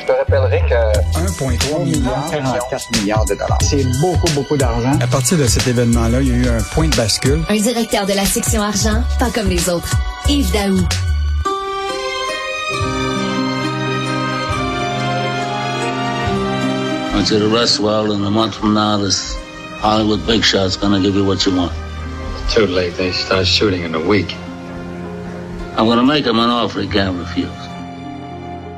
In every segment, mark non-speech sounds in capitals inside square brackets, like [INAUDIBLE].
Je te rappellerai que 1,3 milliard, 44 milliards de dollars. c'est beaucoup, beaucoup d'argent. À partir de cet événement-là, il y a eu un point de bascule. Un directeur de la section argent, pas comme les autres. Yves Daou. I want you to rest well, and a month from now, this Hollywood big shot's gonna give you what you want. Too late. They start shooting in a week. I'm gonna make him an offer he can't refuse.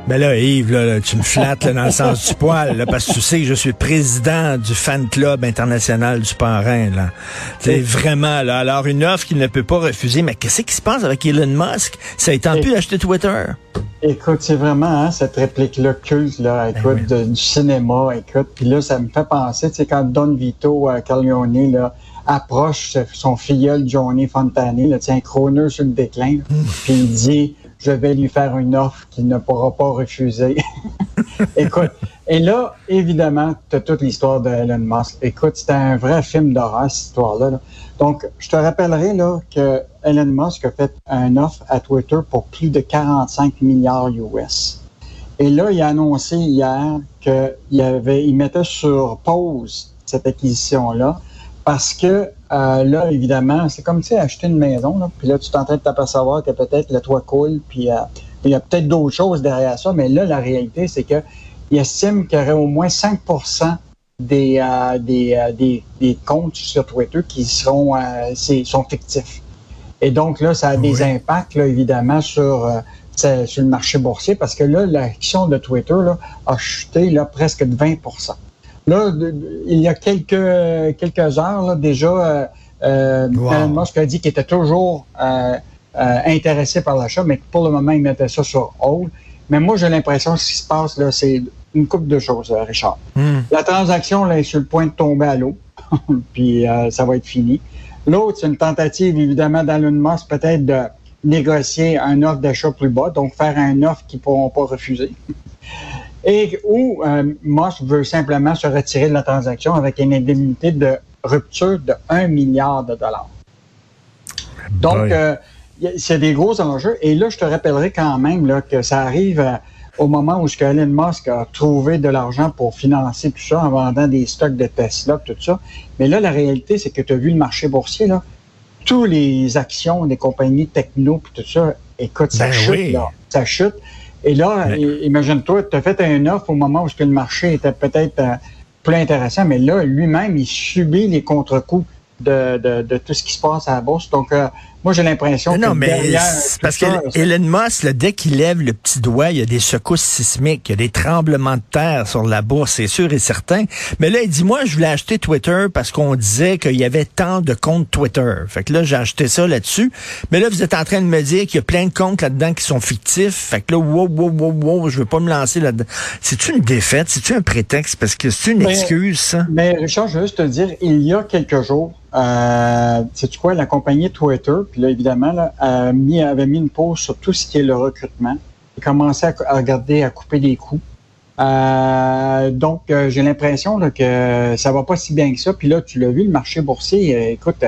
Ben là, Yves, là, tu me flattes là, dans le sens du [LAUGHS] poil, là, parce que tu sais que je suis président du fan club international du parrain. Là. C'est vraiment là. Alors une offre qu'il ne peut pas refuser. Mais qu'est-ce qui se passe avec Elon Musk? Ça a été pu d'acheter Twitter. Écoute, c'est vraiment hein, cette réplique-là culte, là, écoute, Ben de- du cinéma, écoute. Puis là, ça me fait penser, tu sais, quand Don Vito euh, Corleone, là, approche son filleul Johnny Fontane, là, un chroneur sur le déclin, puis il dit, je vais lui faire une offre qu'il ne pourra pas refuser. [LAUGHS] Écoute, et là, évidemment, tu as toute l'histoire de Elon Musk. Écoute, c'était un vrai film d'horreur, cette histoire-là. là. Donc, je te rappellerai là, que Elon Musk a fait une offre à Twitter pour plus de 45 milliards US. Et là, il a annoncé hier qu'il mettait sur pause cette acquisition-là parce que euh, là, évidemment, c'est comme tu sais, acheter une maison, là, puis là, tu es en train de t'apercevoir que peut-être le toit coule, puis euh, il y a peut-être d'autres choses derrière ça, mais là, la réalité, c'est que il estime qu'il y aurait au moins 5 des, euh, des, euh, des, des comptes sur Twitter qui seront, euh, sont fictifs. Et donc là, ça a des impacts, là, évidemment, sur, euh, sur le marché boursier parce que là, l'action de Twitter là, a chuté là, presque de 20 Là, il y a quelques, quelques heures, là, déjà, euh, euh, Wow. Elon Musk a dit qu'il était toujours euh, euh, intéressé par l'achat, mais que pour le moment, il mettait ça sur hold. Mais moi, j'ai l'impression que ce qui se passe, là, c'est une couple de choses, euh, Richard. Hmm. La transaction là, est sur le point de tomber à l'eau, [LAUGHS] puis euh, ça va être fini. L'autre, c'est une tentative, évidemment, d'Elon Musk, peut-être de négocier un offre d'achat plus bas, donc faire un offre qu'ils ne pourront pas refuser. [LAUGHS] Et où euh, Musk veut simplement se retirer de la transaction avec une indemnité de rupture de 1 milliard de dollars. Donc, euh, c'est des gros enjeux. Et là, je te rappellerai quand même là, que ça arrive euh, au moment où ce que Elon Musk a trouvé de l'argent pour financer tout ça en vendant des stocks de Tesla, tout ça. Mais là, la réalité, c'est que tu as vu le marché boursier, là. Tous les actions des compagnies techno, puis tout ça, écoute, ça Ben chute, oui. là. Ça chute. Et là, imagine-toi, tu as fait un offre au moment où ce que le marché était peut-être euh, plus intéressant, mais là, lui-même, il subit les contre-coups de, de, de tout ce qui se passe à la bourse. Donc, euh, moi, j'ai l'impression que Non, mais derrière c'est parce ça, que Elon Musk, là, dès qu'il lève le petit doigt, il y a des secousses sismiques, il y a des tremblements de terre sur la bourse, c'est sûr et certain. Mais là, il dit, moi, je voulais acheter Twitter parce qu'on disait qu'il y avait tant de comptes Twitter. Fait que là, j'ai acheté ça là-dessus. Mais là, vous êtes en train de me dire qu'il y a plein de comptes là-dedans qui sont fictifs. Fait que là, wow, wow, wow, wow, je veux pas me lancer là-dedans. C'est-tu une défaite? C'est-tu un prétexte? Parce que c'est une excuse, ça? Mais Richard, je veux juste te dire, il y a quelques jours, euh, sais-tu quoi, la compagnie Twitter, puis là, évidemment, avait mis une pause sur tout ce qui est le recrutement. Il commençait à, à regarder, à couper des coûts. Euh, donc, euh, j'ai l'impression que ça va pas si bien que ça. Puis là, tu l'as vu, le marché boursier, euh, écoute,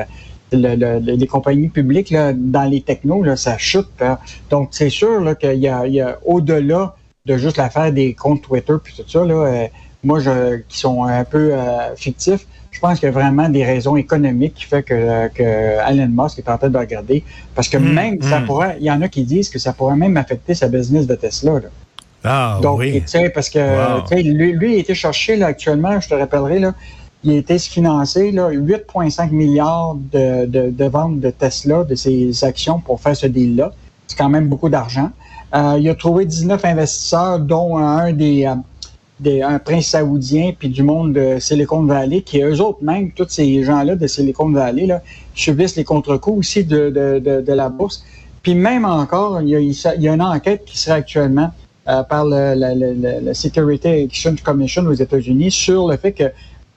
le- le- les compagnies publiques là, dans les technos, là, ça chute. hein. Donc, c'est sûr qu'il y a, a au-delà de juste l'affaire des comptes Twitter puis tout ça, là, moi, je, qui sont un peu euh, fictifs, je pense qu'il y a vraiment des raisons économiques qui fait que, que Elon Musk est en train de regarder. Parce que Mm, même, ça mm. pourrait, il y en a qui disent que ça pourrait même affecter sa business de Tesla. Là. Ah, Donc, oui. tu sais, parce que Wow. lui, lui, il a été cherché là, actuellement, je te rappellerai, là, il a été financé là, 8,5 milliards de, de, de ventes de Tesla, de ses actions pour faire ce deal-là. C'est quand même beaucoup d'argent. Euh, il a trouvé 19 investisseurs, dont un des, euh, des un prince saoudien, puis du monde de Silicon Valley, qui eux autres même, tous ces gens-là de Silicon Valley, là, subissent les contre-coups aussi de, de, de, de la bourse. Puis même encore, il y a, il y a une enquête qui serait actuellement euh, par le, le, le, le Security Exchange Commission aux États-Unis sur le fait que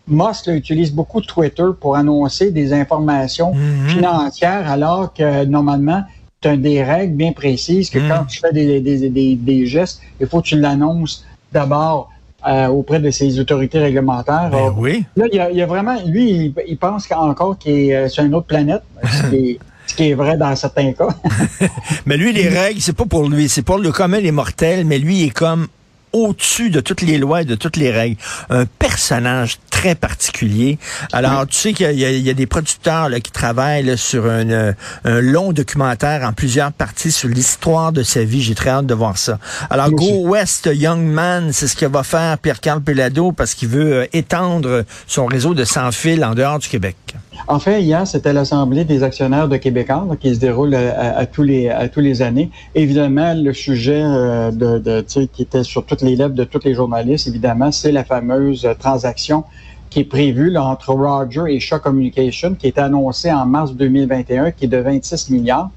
Musk là, utilise beaucoup Twitter pour annoncer des informations Mhm. financières alors que normalement, tu as des règles bien précises que Mhm. quand tu fais des, des, des, des gestes, il faut que tu l'annonces d'abord euh, auprès de ces autorités réglementaires. Ben Or, oui. Là, il y, a, il y a vraiment, lui, il, il pense encore qu'il est euh, sur une autre planète, [LAUGHS] ce qui est, ce qui est vrai dans certains cas. [LAUGHS] Mais lui, les règles, c'est pas pour lui, c'est pour le commun, les mortels, mais lui, il est comme au-dessus de toutes les lois et de toutes les règles. Un personnage très particulier. Alors, tu sais qu'il y, a des producteurs là, qui travaillent sur un, un, long documentaire en plusieurs parties sur l'histoire de sa vie. J'ai très hâte de voir ça. Alors, Go West Young Man, c'est ce que va faire Pierre-Carl Pelado parce qu'il veut euh, étendre son réseau de sans fil en dehors du Québec. En fait, hier, c'était l'Assemblée des actionnaires de Québécois qui se déroule à, tous les à tous les années. Évidemment, le sujet euh, de, qui était sur toutes les lèvres de tous les journalistes, évidemment, c'est la fameuse transaction qui est prévue entre Roger et Shaw Communication, qui est annoncée en mars 2021, qui est de 26 milliards.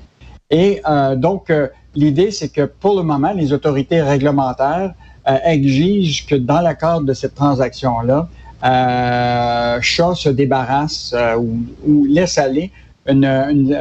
Et euh, donc, euh, l'idée, c'est que pour le moment, les autorités réglementaires exigent que dans cadre de cette transaction-là, euh, Shaw se débarrasse euh, ou, laisse aller une,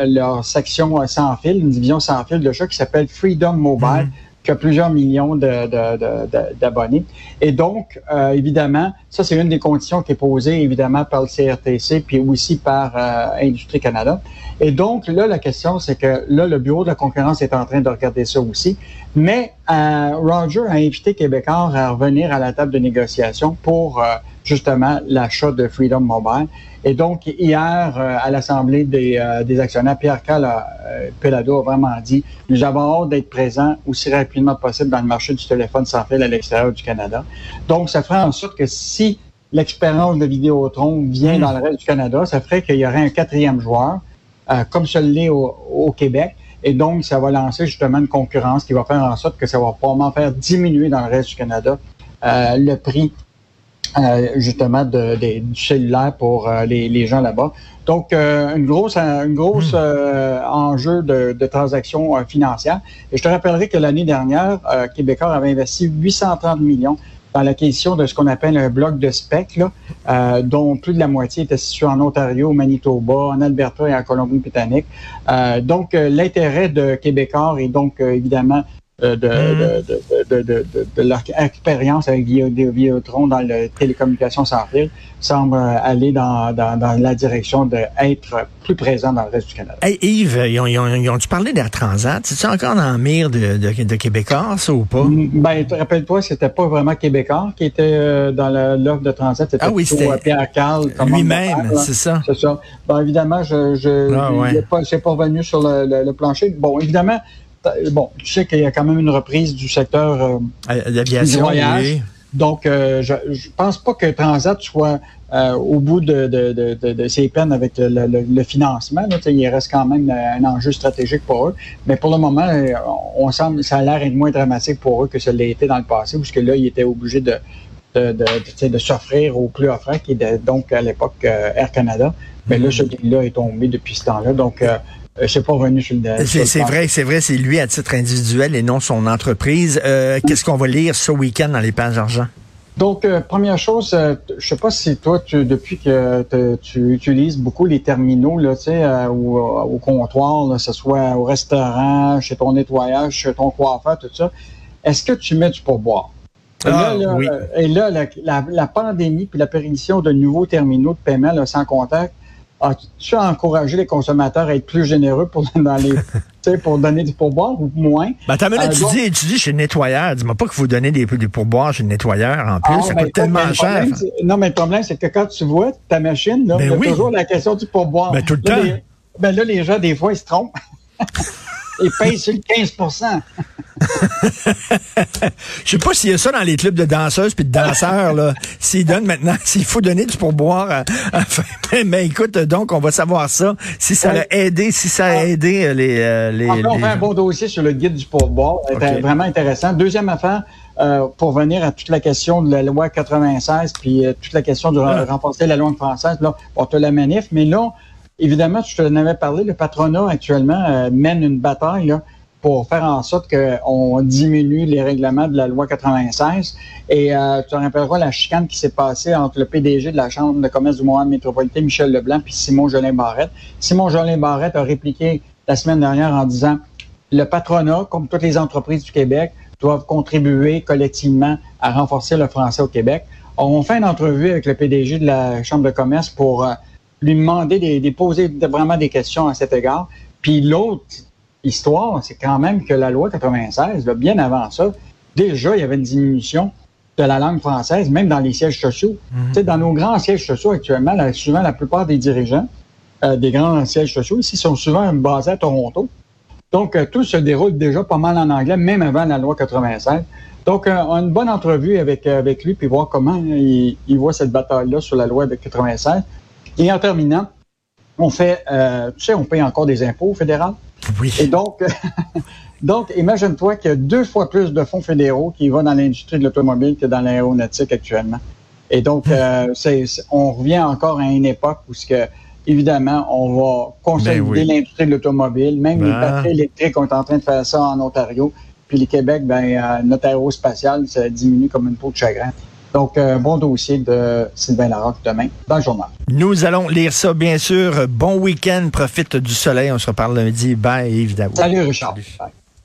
leur section sans fil, une division sans fil de Shaw qui s'appelle Freedom Mobile. Mhm. qui a plusieurs millions d'abonnés. Et donc, euh, évidemment, ça, c'est une des conditions qui est posée, évidemment, par le CRTC, puis aussi par euh, Industrie Canada. Et donc, là, la question, c'est que là, le Bureau de la concurrence est en train de regarder ça aussi. Mais Roger a invité Québécois à revenir à la table de négociation pour justement l'achat de Freedom Mobile. Et donc, hier, euh, à l'Assemblée des, euh, des, actionnaires, Pierre-Carl euh, Pelado a vraiment dit, nous avons hâte d'être présents aussi rapidement possible dans le marché du téléphone sans fil à l'extérieur du Canada. Donc, ça ferait en sorte que si l'expérience de Vidéotron vient dans le reste du Canada, ça ferait qu'il y aurait un quatrième joueur, comme celui au, au Québec. Et donc, ça va lancer justement une concurrence qui va faire en sorte que ça va probablement faire diminuer dans le reste du Canada le prix euh, justement de, du cellulaire pour euh, les, les, gens là-bas. Donc, euh, une grosse, une grosse hmm. enjeu de, de transactions financières. Et je te rappellerai que l'année dernière, Québécois avait investi 830 millions dans l'acquisition de ce qu'on appelle un bloc de spec, là, dont plus de la moitié était situé en Ontario, au Manitoba, en Alberta et en Colombie-Britannique. donc, l'intérêt de Québécois est donc évidemment de, de, de, de, de, leur expérience avec Vidéotron dans le télécommunication sans fil semble aller dans, dans, dans la direction d'être plus présent dans le reste du Canada. Hey Yves, ils ont, ils ont, ils ont d'Air Transat? C'est-tu encore dans le mire de, de, Québécois, ça, ou pas? Mm, ben, rappelle-toi, c'était pas vraiment Québécois qui était euh, dans l'offre de Transat. C'était ah oui, c'était Pierre Carl. Lui-même, c'est ça. C'est ça. Bon, évidemment, je, je, ah, ouais. pas, c'est pas revenu sur le, le, le plancher. Bon, évidemment, bon, tu sais qu'il y a quand même une reprise du secteur euh, L'aviation, voyage. Donc, euh, je, je pense pas que Transat soit euh, au bout de, de, de, de, ses peines avec le, le, financement. Là, il reste quand même un enjeu stratégique pour eux. Mais pour le moment, on semble, ça a l'air être moins dramatique pour eux que ça l'a été dans le passé, puisque là, ils étaient obligés de, s'offrir au plus offrant, qui était donc à l'époque Air Canada. Mais là, mm-hmm. ce deal-là est tombé depuis ce temps-là. Donc, euh, c'est pas revenu sur le C'est vrai, c'est vrai, c'est lui à titre individuel et non son entreprise. Euh, qu'est-ce qu'on va lire ce week-end dans les pages argent? Donc, euh, première chose, euh, je sais pas si toi, tu, depuis que tu utilises beaucoup les terminaux, là, tu sais, au, au, comptoir, là, que ce soit au restaurant, chez ton nettoyage, chez ton coiffeur, tout ça, est-ce que tu mets du pourboire? Et là, ah, oui. et là la, la, pandémie puis l'apparition de nouveaux terminaux de paiement là, sans contact As-tu encouragé les consommateurs à être plus généreux pour, [LAUGHS] dans les, pour donner du pourboire ou moins? Ben, t'as euh, tu, dis, tu dis chez le nettoyeur. Dis-moi pas que vous donnez des, des pourboires chez le nettoyeur en plus. Ah, ça ben, coûte tellement cher. Non, mais le problème, c'est que quand tu vois ta machine, là, ben il y a toujours la question du pourboire. Ben, tout le temps. ben là, les gens, des fois, ils se trompent. [LAUGHS] ils payent sur le 15 [LAUGHS] Je sais pas s'il y a ça dans les clubs de danseuses puis de danseurs, là. S'ils donnent maintenant, [LAUGHS] s'il faut donner du pourboire mais, [LAUGHS] écoute, donc, on va savoir ça. Si ça a aidé, si ça a aidé euh, les, euh, les, On fait un bon dossier sur le guide du pourboire. C'était vraiment intéressant. Deuxième affaire, euh, pour venir à toute la question de la loi 96 puis toute la question de ah. renforcer la loi française, là, on te la manif, mais là, évidemment, je te l'avais parlé, le patronat actuellement mène une bataille là, pour faire en sorte qu'on diminue les règlements de la loi 96. Et euh, tu te rappelleras la chicane qui s'est passée entre le PDG de la Chambre de commerce du Montréal métropolitain, Michel Leblanc, puis Simon Jolin Barrette. Simon Jolin Barrette a répliqué la semaine dernière en disant le patronat, comme toutes les entreprises du Québec, doivent contribuer collectivement à renforcer le français au Québec. On fait une entrevue avec le PDG de la Chambre de commerce pour euh, lui demander de, poser vraiment des questions à cet égard. Puis l'autre histoire, c'est quand même que la loi 96, bien avant ça, déjà, il y avait une diminution de la langue française, même dans les sièges sociaux. Sais, Dans nos grands sièges sociaux actuellement, là, souvent la plupart des dirigeants euh, des grands sièges sociaux ici sont souvent basés à Toronto. Donc, euh, tout se déroule déjà pas mal en anglais, même avant la loi 96. Donc, euh, on a une bonne entrevue avec, euh, avec lui, puis voir comment il, il voit cette bataille-là sur la loi de 96. Et en terminant, on fait, euh, tu sais, on paye encore des impôts fédéraux. Oui. Et donc, [LAUGHS] donc imagine-toi qu'il y a deux fois plus de fonds fédéraux qui vont dans l'industrie de l'automobile que dans l'aéronautique actuellement. Et donc, euh, c'est, on revient encore à une époque où ce que, évidemment, on va consolider Ben oui. l'industrie de l'automobile. Même les Ben. batteries électriques, on est en train de faire ça en Ontario. Puis le Québec, ben, euh, notre aérospatial, ça diminue comme une peau de chagrin. Donc, euh, bon dossier de Sylvain Larocque demain dans le journal. Nous allons lire ça, bien sûr. Bon week-end. Profite du soleil. On se reparle lundi. Bye, évidemment. Salut Richard. Salut. Bye.